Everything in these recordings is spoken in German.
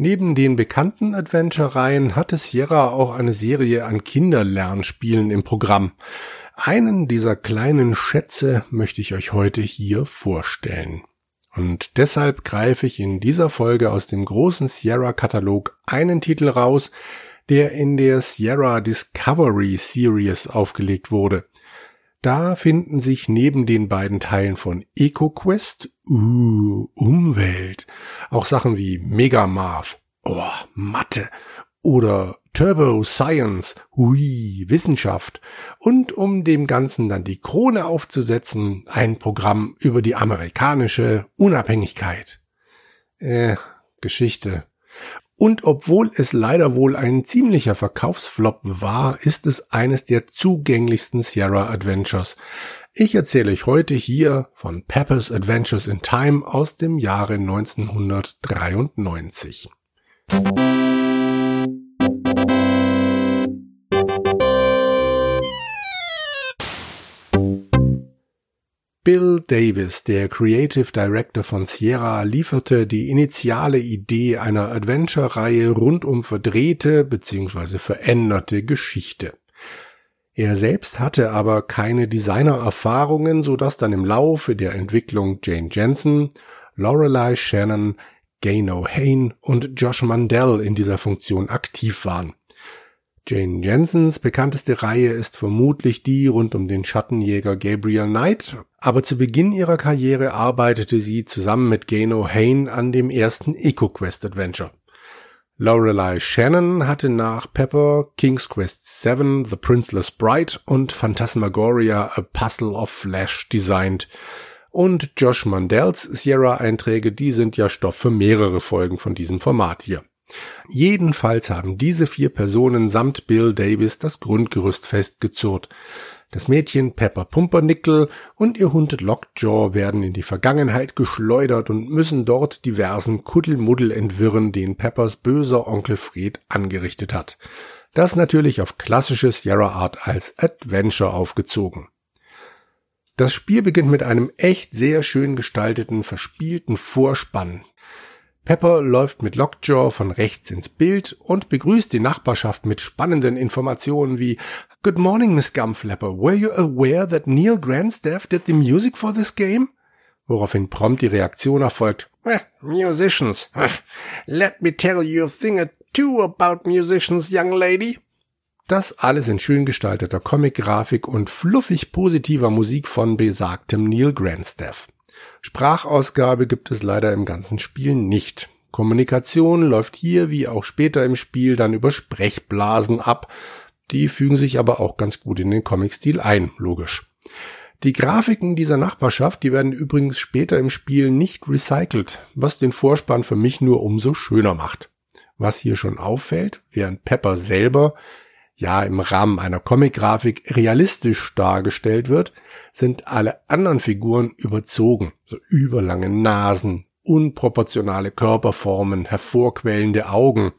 Neben den bekannten Adventure-Reihen hatte Sierra auch eine Serie an Kinderlernspielen im Programm. Einen dieser kleinen Schätze möchte ich euch heute hier vorstellen. Und deshalb greife ich in dieser Folge aus dem großen Sierra-Katalog einen Titel raus, der in der Sierra Discovery Series aufgelegt wurde. Da finden sich neben den beiden Teilen von EcoQuest, uh, Umwelt, auch Sachen wie Megamarth, oh, Mathe oder Turbo Science, hui, Wissenschaft und um dem Ganzen dann die Krone aufzusetzen, ein Programm über die amerikanische Unabhängigkeit. Äh, Geschichte. Und obwohl es leider wohl ein ziemlicher Verkaufsflop war, ist es eines der zugänglichsten Sierra Adventures. Ich erzähle euch heute hier von Pepper's Adventures in Time aus dem Jahre 1993. Bill Davis, der Creative Director von Sierra, lieferte die initiale Idee einer Adventure-Reihe rund um verdrehte bzw. veränderte Geschichte. Er selbst hatte aber keine Designererfahrungen, so dass dann im Laufe der Entwicklung Jane Jensen, Lorelei Shannon, Gano Hain und Josh Mandel in dieser Funktion aktiv waren. Jane Jensens bekannteste Reihe ist vermutlich die rund um den Schattenjäger Gabriel Knight, aber zu Beginn ihrer Karriere arbeitete sie zusammen mit Gano Hain an dem ersten EcoQuest Adventure. Lorelei Shannon hatte nach Pepper King's Quest VII, The Princeless Bride und Phantasmagoria A Puzzle of Flash designt. Und Josh Mandells Sierra-Einträge, die sind ja Stoff für mehrere Folgen von diesem Format hier. Jedenfalls haben diese vier Personen samt Bill Davis das Grundgerüst festgezurrt. Das Mädchen Pepper Pumpernickel und ihr Hund Lockjaw werden in die Vergangenheit geschleudert und müssen dort diversen Kuddelmuddel entwirren, den Peppers böser Onkel Fred angerichtet hat. Das natürlich auf klassische Sierra Art als Adventure aufgezogen. Das Spiel beginnt mit einem echt sehr schön gestalteten, verspielten Vorspann. Pepper läuft mit Lockjaw von rechts ins Bild und begrüßt die Nachbarschaft mit spannenden Informationen wie Good morning, Miss Gumflapper. Were you aware that Neil Grandstaff did the music for this game? Woraufhin prompt die Reaktion erfolgt. Musicians. Let me tell you a thing or two about musicians, young lady. Das alles in schön gestalteter Comic-Grafik und fluffig positiver Musik von besagtem Neil Grandstaff. Sprachausgabe gibt es leider im ganzen Spiel nicht. Kommunikation läuft hier wie auch später im Spiel dann über Sprechblasen ab. Die fügen sich aber auch ganz gut in den Comic-Stil ein, logisch. Die Grafiken dieser Nachbarschaft, die werden übrigens später im Spiel nicht recycelt, was den Vorspann für mich nur umso schöner macht. Was hier schon auffällt, während Pepper selber ja im Rahmen einer Comic-Grafik realistisch dargestellt wird, sind alle anderen Figuren überzogen. So überlange Nasen, unproportionale Körperformen, hervorquellende Augen.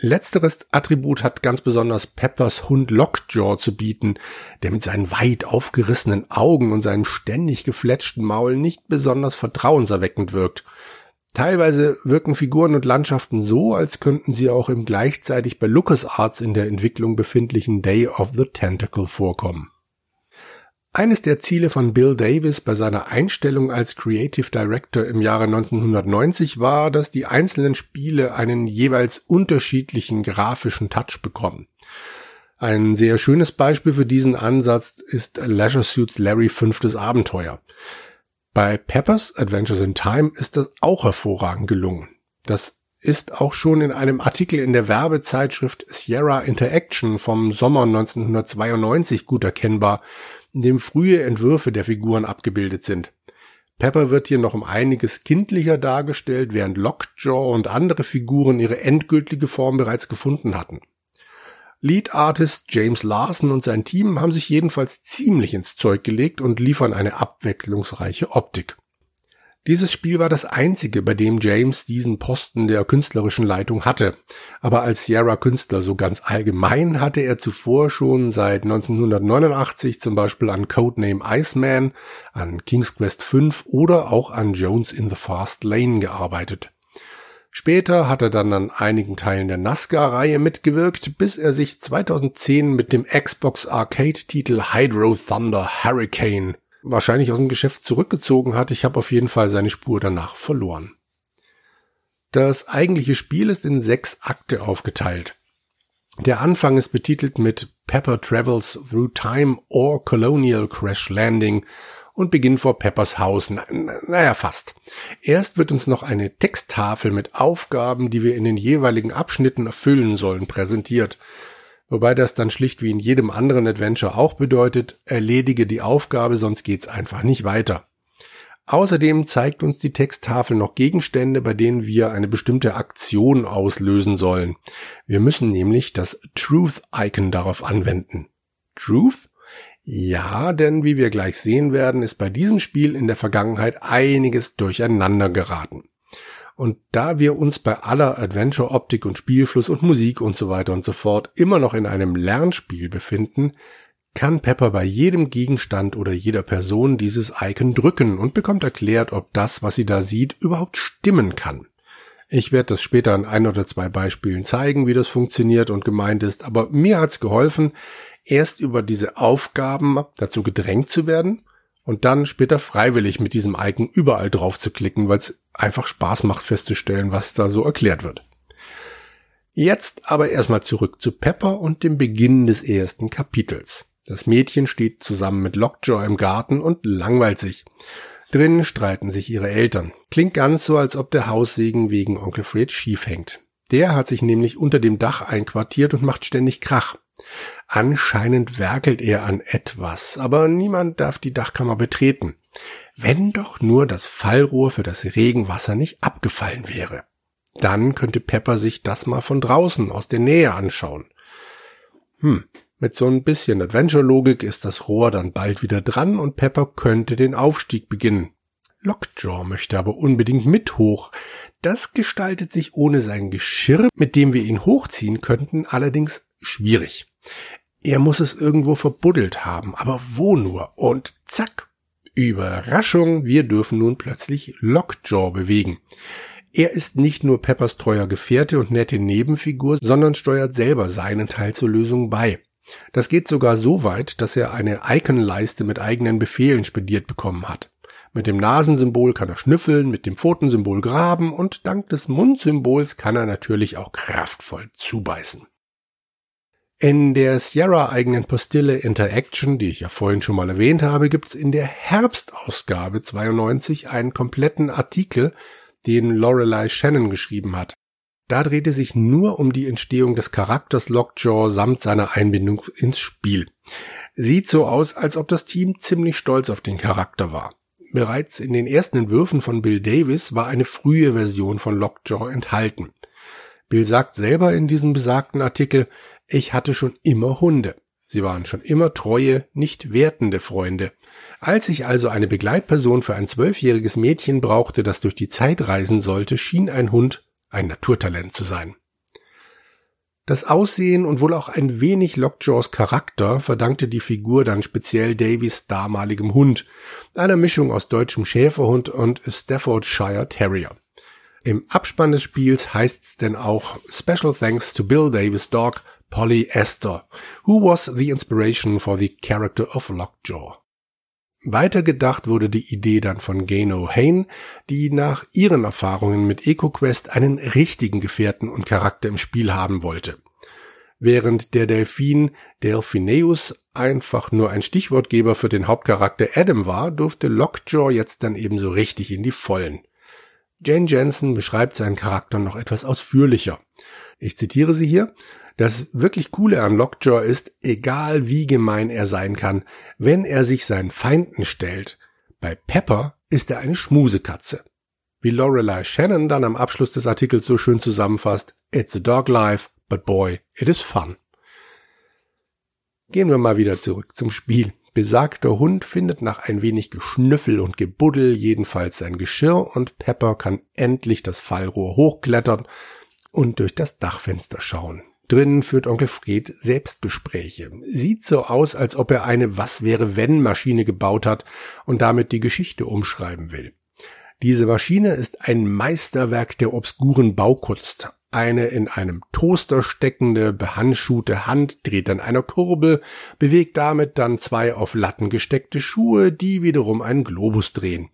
Letzteres Attribut hat ganz besonders Peppers Hund Lockjaw zu bieten, der mit seinen weit aufgerissenen Augen und seinem ständig gefletschten Maul nicht besonders vertrauenserweckend wirkt. Teilweise wirken Figuren und Landschaften so, als könnten sie auch im gleichzeitig bei LucasArts in der Entwicklung befindlichen Day of the Tentacle vorkommen. Eines der Ziele von Bill Davis bei seiner Einstellung als Creative Director im Jahre 1990 war, dass die einzelnen Spiele einen jeweils unterschiedlichen grafischen Touch bekommen. Ein sehr schönes Beispiel für diesen Ansatz ist Leisure Suits Larry fünftes Abenteuer. Bei Peppers Adventures in Time ist das auch hervorragend gelungen. Das ist auch schon in einem Artikel in der Werbezeitschrift Sierra Interaction vom Sommer 1992 gut erkennbar, in dem frühe Entwürfe der Figuren abgebildet sind. Pepper wird hier noch um einiges kindlicher dargestellt, während Lockjaw und andere Figuren ihre endgültige Form bereits gefunden hatten. Lead Artist James Larson und sein Team haben sich jedenfalls ziemlich ins Zeug gelegt und liefern eine abwechslungsreiche Optik. Dieses Spiel war das einzige, bei dem James diesen Posten der künstlerischen Leitung hatte. Aber als Sierra-Künstler so ganz allgemein hatte er zuvor schon seit 1989 zum Beispiel an Codename Iceman, an King's Quest V oder auch an Jones in the Fast Lane gearbeitet. Später hat er dann an einigen Teilen der NASCAR-Reihe mitgewirkt, bis er sich 2010 mit dem Xbox Arcade-Titel Hydro Thunder Hurricane wahrscheinlich aus dem Geschäft zurückgezogen hat. Ich habe auf jeden Fall seine Spur danach verloren. Das eigentliche Spiel ist in sechs Akte aufgeteilt. Der Anfang ist betitelt mit Pepper Travels Through Time or Colonial Crash Landing und beginnt vor Peppers Haus. Na, naja, fast. Erst wird uns noch eine Texttafel mit Aufgaben, die wir in den jeweiligen Abschnitten erfüllen sollen, präsentiert. Wobei das dann schlicht wie in jedem anderen Adventure auch bedeutet, erledige die Aufgabe, sonst geht's einfach nicht weiter. Außerdem zeigt uns die Texttafel noch Gegenstände, bei denen wir eine bestimmte Aktion auslösen sollen. Wir müssen nämlich das Truth-Icon darauf anwenden. Truth? Ja, denn wie wir gleich sehen werden, ist bei diesem Spiel in der Vergangenheit einiges durcheinander geraten. Und da wir uns bei aller Adventure-Optik und Spielfluss und Musik und so weiter und so fort immer noch in einem Lernspiel befinden, kann Pepper bei jedem Gegenstand oder jeder Person dieses Icon drücken und bekommt erklärt, ob das, was sie da sieht, überhaupt stimmen kann. Ich werde das später an ein oder zwei Beispielen zeigen, wie das funktioniert und gemeint ist, aber mir hat's geholfen, erst über diese Aufgaben dazu gedrängt zu werden und dann später freiwillig mit diesem Icon überall drauf zu klicken, weil es einfach Spaß macht festzustellen, was da so erklärt wird. Jetzt aber erstmal zurück zu Pepper und dem Beginn des ersten Kapitels. Das Mädchen steht zusammen mit Lockjaw im Garten und langweilt sich. Drinnen streiten sich ihre Eltern. Klingt ganz so, als ob der Haussegen wegen Onkel Fred schief hängt. Der hat sich nämlich unter dem Dach einquartiert und macht ständig Krach. Anscheinend werkelt er an etwas, aber niemand darf die Dachkammer betreten. Wenn doch nur das Fallrohr für das Regenwasser nicht abgefallen wäre. Dann könnte Pepper sich das mal von draußen aus der Nähe anschauen. Hm, mit so ein bisschen Adventure-Logik ist das Rohr dann bald wieder dran und Pepper könnte den Aufstieg beginnen. Lockjaw möchte aber unbedingt mit hoch. Das gestaltet sich ohne sein Geschirr, mit dem wir ihn hochziehen könnten, allerdings schwierig. Er muss es irgendwo verbuddelt haben, aber wo nur? Und zack! Überraschung, wir dürfen nun plötzlich Lockjaw bewegen. Er ist nicht nur Peppers treuer Gefährte und nette Nebenfigur, sondern steuert selber seinen Teil zur Lösung bei. Das geht sogar so weit, dass er eine Iconleiste mit eigenen Befehlen spediert bekommen hat. Mit dem Nasensymbol kann er schnüffeln, mit dem Pfotensymbol graben und dank des Mundsymbols kann er natürlich auch kraftvoll zubeißen. In der Sierra-eigenen Postille Interaction, die ich ja vorhin schon mal erwähnt habe, gibt's in der Herbstausgabe 92 einen kompletten Artikel, den Lorelei Shannon geschrieben hat. Da drehte sich nur um die Entstehung des Charakters Lockjaw samt seiner Einbindung ins Spiel. Sieht so aus, als ob das Team ziemlich stolz auf den Charakter war. Bereits in den ersten Entwürfen von Bill Davis war eine frühe Version von Lockjaw enthalten. Bill sagt selber in diesem besagten Artikel, ich hatte schon immer Hunde. Sie waren schon immer treue, nicht wertende Freunde. Als ich also eine Begleitperson für ein zwölfjähriges Mädchen brauchte, das durch die Zeit reisen sollte, schien ein Hund ein Naturtalent zu sein. Das Aussehen und wohl auch ein wenig Lockjaws Charakter verdankte die Figur dann speziell Davies damaligem Hund, einer Mischung aus deutschem Schäferhund und Staffordshire Terrier. Im Abspann des Spiels heißt's denn auch Special Thanks to Bill Davis Dog Polly Esther, who was the inspiration for the character of Lockjaw. Weitergedacht wurde die Idee dann von Gano Hain, die nach ihren Erfahrungen mit EcoQuest einen richtigen Gefährten und Charakter im Spiel haben wollte. Während der Delfin Delphineus einfach nur ein Stichwortgeber für den Hauptcharakter Adam war, durfte Lockjaw jetzt dann ebenso richtig in die Vollen. Jane Jensen beschreibt seinen Charakter noch etwas ausführlicher. Ich zitiere sie hier. Das wirklich Coole an Lockjaw ist, egal wie gemein er sein kann, wenn er sich seinen Feinden stellt, bei Pepper ist er eine Schmusekatze. Wie Lorelei Shannon dann am Abschluss des Artikels so schön zusammenfasst, It's a dog life, but boy, it is fun. Gehen wir mal wieder zurück zum Spiel. Besagter Hund findet nach ein wenig Geschnüffel und Gebuddel jedenfalls sein Geschirr und Pepper kann endlich das Fallrohr hochklettern und durch das Dachfenster schauen. Drinnen führt Onkel Fred Selbstgespräche. Sieht so aus, als ob er eine Was wäre wenn Maschine gebaut hat und damit die Geschichte umschreiben will. Diese Maschine ist ein Meisterwerk der obskuren Baukunst. Eine in einem Toaster steckende, behandschuhte Hand dreht an einer Kurbel, bewegt damit dann zwei auf Latten gesteckte Schuhe, die wiederum einen Globus drehen.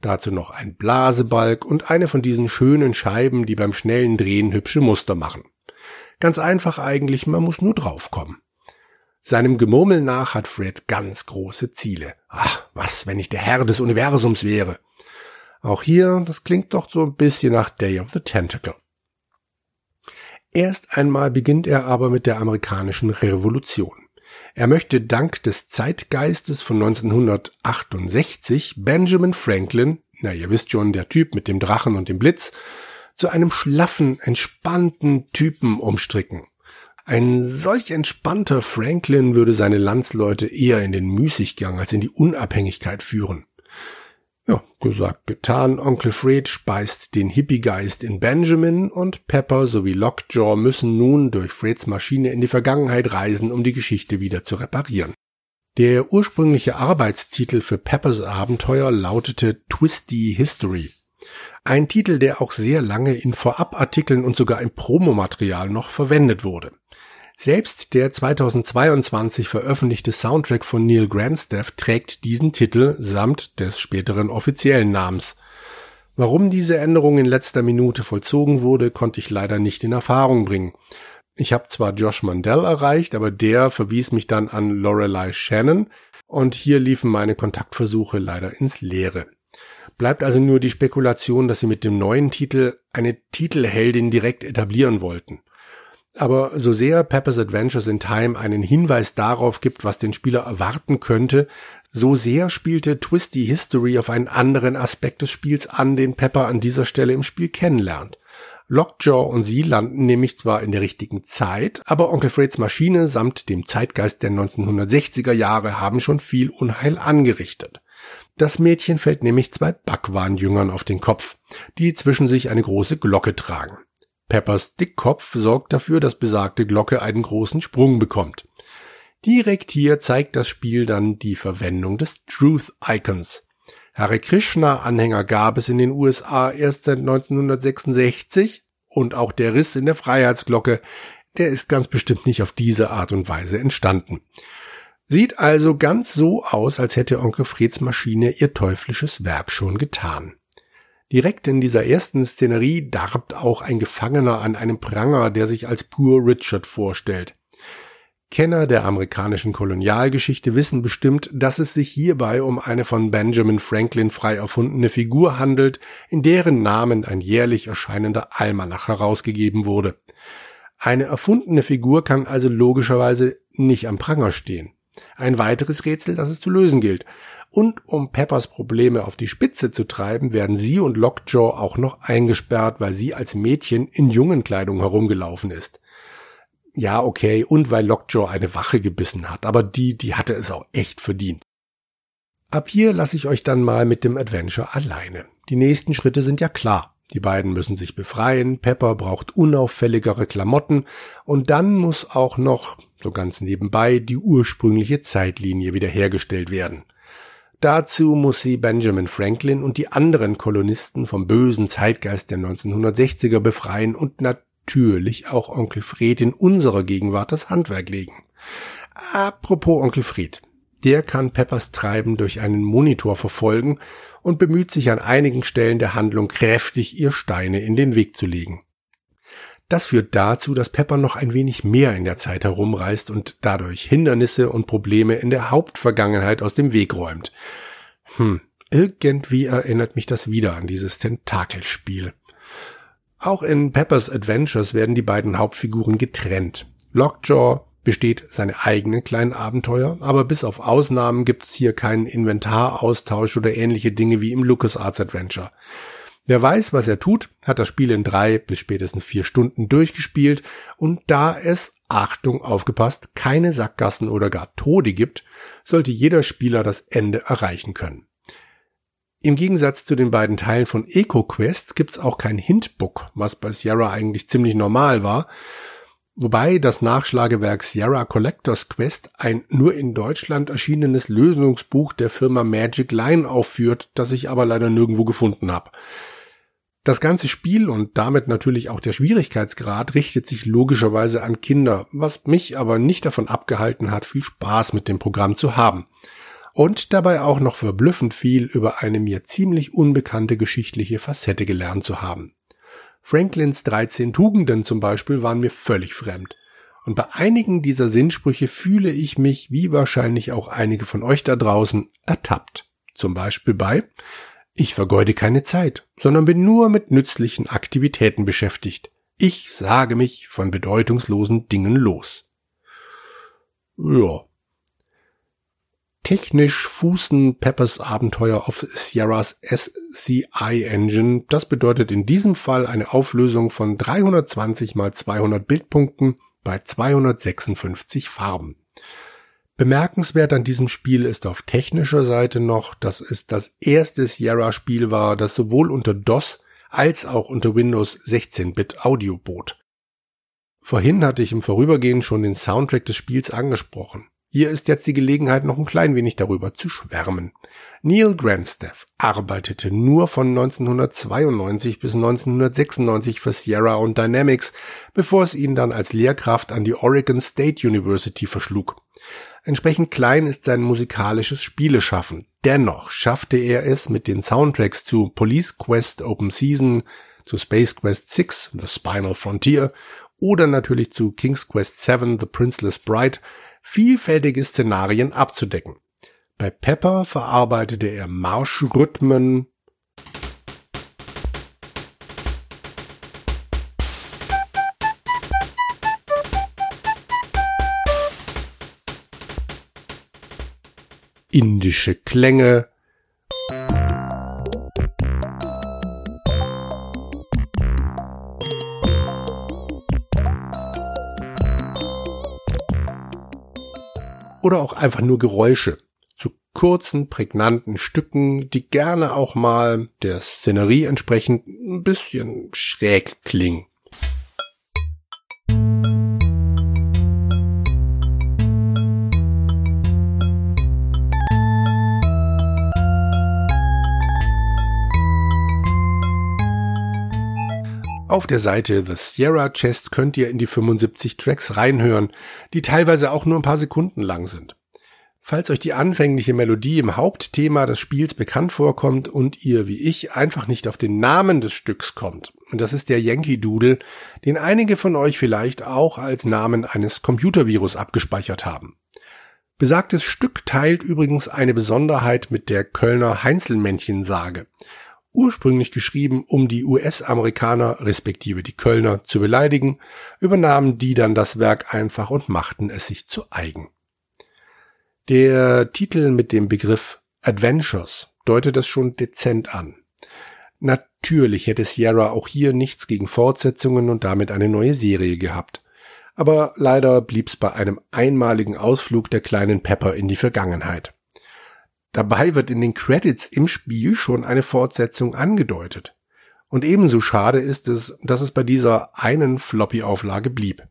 Dazu noch ein Blasebalg und eine von diesen schönen Scheiben, die beim schnellen Drehen hübsche Muster machen. Ganz einfach eigentlich, man muss nur draufkommen. Seinem Gemurmel nach hat Fred ganz große Ziele. Ach, was, wenn ich der Herr des Universums wäre? Auch hier, das klingt doch so ein bisschen nach Day of the Tentacle. Erst einmal beginnt er aber mit der amerikanischen Revolution. Er möchte dank des Zeitgeistes von 1968 Benjamin Franklin, na ihr wisst schon, der Typ mit dem Drachen und dem Blitz, zu einem schlaffen, entspannten Typen umstricken. Ein solch entspannter Franklin würde seine Landsleute eher in den Müßiggang als in die Unabhängigkeit führen. Ja, gesagt, getan. Onkel Fred speist den Hippiegeist in Benjamin und Pepper sowie Lockjaw müssen nun durch Freds Maschine in die Vergangenheit reisen, um die Geschichte wieder zu reparieren. Der ursprüngliche Arbeitstitel für Peppers Abenteuer lautete Twisty History. Ein Titel, der auch sehr lange in Vorabartikeln und sogar im Promomaterial noch verwendet wurde. Selbst der 2022 veröffentlichte Soundtrack von Neil Grandstaff trägt diesen Titel samt des späteren offiziellen Namens. Warum diese Änderung in letzter Minute vollzogen wurde, konnte ich leider nicht in Erfahrung bringen. Ich habe zwar Josh Mandel erreicht, aber der verwies mich dann an Lorelei Shannon und hier liefen meine Kontaktversuche leider ins Leere. Bleibt also nur die Spekulation, dass sie mit dem neuen Titel eine Titelheldin direkt etablieren wollten. Aber so sehr Pepper's Adventures in Time einen Hinweis darauf gibt, was den Spieler erwarten könnte, so sehr spielte Twisty History auf einen anderen Aspekt des Spiels an, den Pepper an dieser Stelle im Spiel kennenlernt. Lockjaw und sie landen nämlich zwar in der richtigen Zeit, aber Onkel Freds Maschine samt dem Zeitgeist der 1960er Jahre haben schon viel Unheil angerichtet. Das Mädchen fällt nämlich zwei Backwarnjüngern auf den Kopf, die zwischen sich eine große Glocke tragen. Peppers Dickkopf sorgt dafür, dass besagte Glocke einen großen Sprung bekommt. Direkt hier zeigt das Spiel dann die Verwendung des Truth Icons. Hare Krishna Anhänger gab es in den USA erst seit 1966 und auch der Riss in der Freiheitsglocke, der ist ganz bestimmt nicht auf diese Art und Weise entstanden. Sieht also ganz so aus, als hätte Onkel Freds Maschine ihr teuflisches Werk schon getan. Direkt in dieser ersten Szenerie darbt auch ein Gefangener an einem Pranger, der sich als Pur Richard vorstellt. Kenner der amerikanischen Kolonialgeschichte wissen bestimmt, dass es sich hierbei um eine von Benjamin Franklin frei erfundene Figur handelt, in deren Namen ein jährlich erscheinender Almanach herausgegeben wurde. Eine erfundene Figur kann also logischerweise nicht am Pranger stehen. Ein weiteres Rätsel, das es zu lösen gilt. Und um Peppers Probleme auf die Spitze zu treiben, werden sie und Lockjaw auch noch eingesperrt, weil sie als Mädchen in Jungenkleidung herumgelaufen ist. Ja, okay, und weil Lockjaw eine Wache gebissen hat, aber die, die hatte es auch echt verdient. Ab hier lasse ich euch dann mal mit dem Adventure alleine. Die nächsten Schritte sind ja klar. Die beiden müssen sich befreien, Pepper braucht unauffälligere Klamotten und dann muss auch noch, so ganz nebenbei, die ursprüngliche Zeitlinie wiederhergestellt werden. Dazu muss sie Benjamin Franklin und die anderen Kolonisten vom bösen Zeitgeist der 1960er befreien und natürlich auch Onkel Fred in unserer Gegenwart das Handwerk legen. Apropos Onkel Fred. Der kann Peppers Treiben durch einen Monitor verfolgen und bemüht sich an einigen Stellen der Handlung kräftig, ihr Steine in den Weg zu legen. Das führt dazu, dass Pepper noch ein wenig mehr in der Zeit herumreist und dadurch Hindernisse und Probleme in der Hauptvergangenheit aus dem Weg räumt. Hm, irgendwie erinnert mich das wieder an dieses Tentakelspiel. Auch in Peppers Adventures werden die beiden Hauptfiguren getrennt. Lockjaw besteht seine eigenen kleinen Abenteuer, aber bis auf Ausnahmen gibt's hier keinen Inventaraustausch oder ähnliche Dinge wie im LucasArts Adventure. Wer weiß, was er tut, hat das Spiel in drei bis spätestens vier Stunden durchgespielt und da es, Achtung, aufgepasst, keine Sackgassen oder gar Tode gibt, sollte jeder Spieler das Ende erreichen können. Im Gegensatz zu den beiden Teilen von EcoQuest gibt's auch kein Hintbook, was bei Sierra eigentlich ziemlich normal war. Wobei das Nachschlagewerk Sierra Collectors Quest ein nur in Deutschland erschienenes Lösungsbuch der Firma Magic Line aufführt, das ich aber leider nirgendwo gefunden habe. Das ganze Spiel und damit natürlich auch der Schwierigkeitsgrad richtet sich logischerweise an Kinder, was mich aber nicht davon abgehalten hat, viel Spaß mit dem Programm zu haben. Und dabei auch noch verblüffend viel über eine mir ziemlich unbekannte geschichtliche Facette gelernt zu haben. Franklins 13 Tugenden zum Beispiel waren mir völlig fremd. Und bei einigen dieser Sinnsprüche fühle ich mich, wie wahrscheinlich auch einige von euch da draußen, ertappt. Zum Beispiel bei Ich vergeude keine Zeit, sondern bin nur mit nützlichen Aktivitäten beschäftigt. Ich sage mich von bedeutungslosen Dingen los. Ja, Technisch fußen Peppers Abenteuer auf Sierras SCI Engine. Das bedeutet in diesem Fall eine Auflösung von 320 mal 200 Bildpunkten bei 256 Farben. Bemerkenswert an diesem Spiel ist auf technischer Seite noch, dass es das erste Sierra-Spiel war, das sowohl unter DOS als auch unter Windows 16-Bit Audio bot. Vorhin hatte ich im Vorübergehen schon den Soundtrack des Spiels angesprochen. Hier ist jetzt die Gelegenheit, noch ein klein wenig darüber zu schwärmen. Neil Grandstaff arbeitete nur von 1992 bis 1996 für Sierra und Dynamics, bevor es ihn dann als Lehrkraft an die Oregon State University verschlug. Entsprechend klein ist sein musikalisches Spieleschaffen. Dennoch schaffte er es mit den Soundtracks zu Police Quest Open Season, zu Space Quest 6, The Spinal Frontier oder natürlich zu King's Quest 7, The Princeless Bride vielfältige Szenarien abzudecken. Bei Pepper verarbeitete er Marschrhythmen, indische Klänge, oder auch einfach nur Geräusche zu kurzen, prägnanten Stücken, die gerne auch mal der Szenerie entsprechend ein bisschen schräg klingen. Auf der Seite The Sierra Chest könnt ihr in die 75 Tracks reinhören, die teilweise auch nur ein paar Sekunden lang sind. Falls euch die anfängliche Melodie im Hauptthema des Spiels bekannt vorkommt und ihr wie ich einfach nicht auf den Namen des Stücks kommt, und das ist der Yankee Doodle, den einige von euch vielleicht auch als Namen eines Computervirus abgespeichert haben. Besagtes Stück teilt übrigens eine Besonderheit mit der Kölner Heinzelmännchensage ursprünglich geschrieben, um die US-Amerikaner respektive die Kölner zu beleidigen, übernahmen die dann das Werk einfach und machten es sich zu eigen. Der Titel mit dem Begriff Adventures deutet es schon dezent an. Natürlich hätte Sierra auch hier nichts gegen Fortsetzungen und damit eine neue Serie gehabt. Aber leider blieb's bei einem einmaligen Ausflug der kleinen Pepper in die Vergangenheit. Dabei wird in den Credits im Spiel schon eine Fortsetzung angedeutet. Und ebenso schade ist es, dass es bei dieser einen Floppy-Auflage blieb.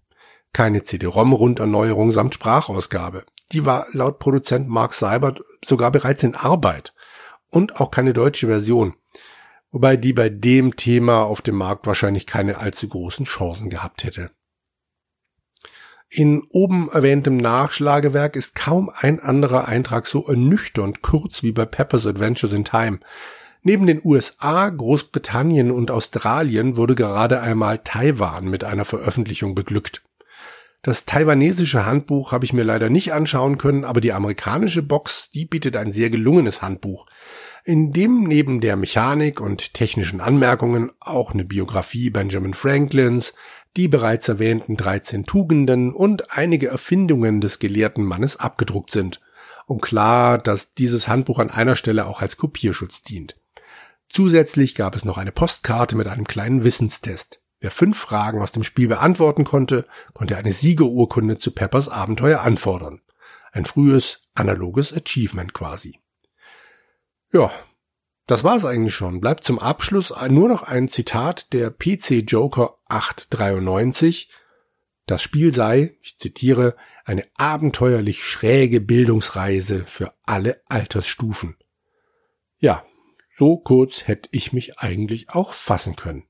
Keine CD-ROM-Runderneuerung samt Sprachausgabe. Die war laut Produzent Mark Seibert sogar bereits in Arbeit. Und auch keine deutsche Version. Wobei die bei dem Thema auf dem Markt wahrscheinlich keine allzu großen Chancen gehabt hätte. In oben erwähntem Nachschlagewerk ist kaum ein anderer Eintrag so ernüchternd kurz wie bei Pepper's Adventures in Time. Neben den USA, Großbritannien und Australien wurde gerade einmal Taiwan mit einer Veröffentlichung beglückt. Das taiwanesische Handbuch habe ich mir leider nicht anschauen können, aber die amerikanische Box, die bietet ein sehr gelungenes Handbuch, in dem neben der Mechanik und technischen Anmerkungen auch eine Biografie Benjamin Franklins, die bereits erwähnten 13 Tugenden und einige Erfindungen des gelehrten Mannes abgedruckt sind. Und klar, dass dieses Handbuch an einer Stelle auch als Kopierschutz dient. Zusätzlich gab es noch eine Postkarte mit einem kleinen Wissenstest. Wer fünf Fragen aus dem Spiel beantworten konnte, konnte eine Siegerurkunde zu Peppers Abenteuer anfordern. Ein frühes, analoges Achievement quasi. Ja, das war's eigentlich schon. Bleibt zum Abschluss nur noch ein Zitat der PC Joker 893. Das Spiel sei, ich zitiere, eine abenteuerlich schräge Bildungsreise für alle Altersstufen. Ja, so kurz hätte ich mich eigentlich auch fassen können.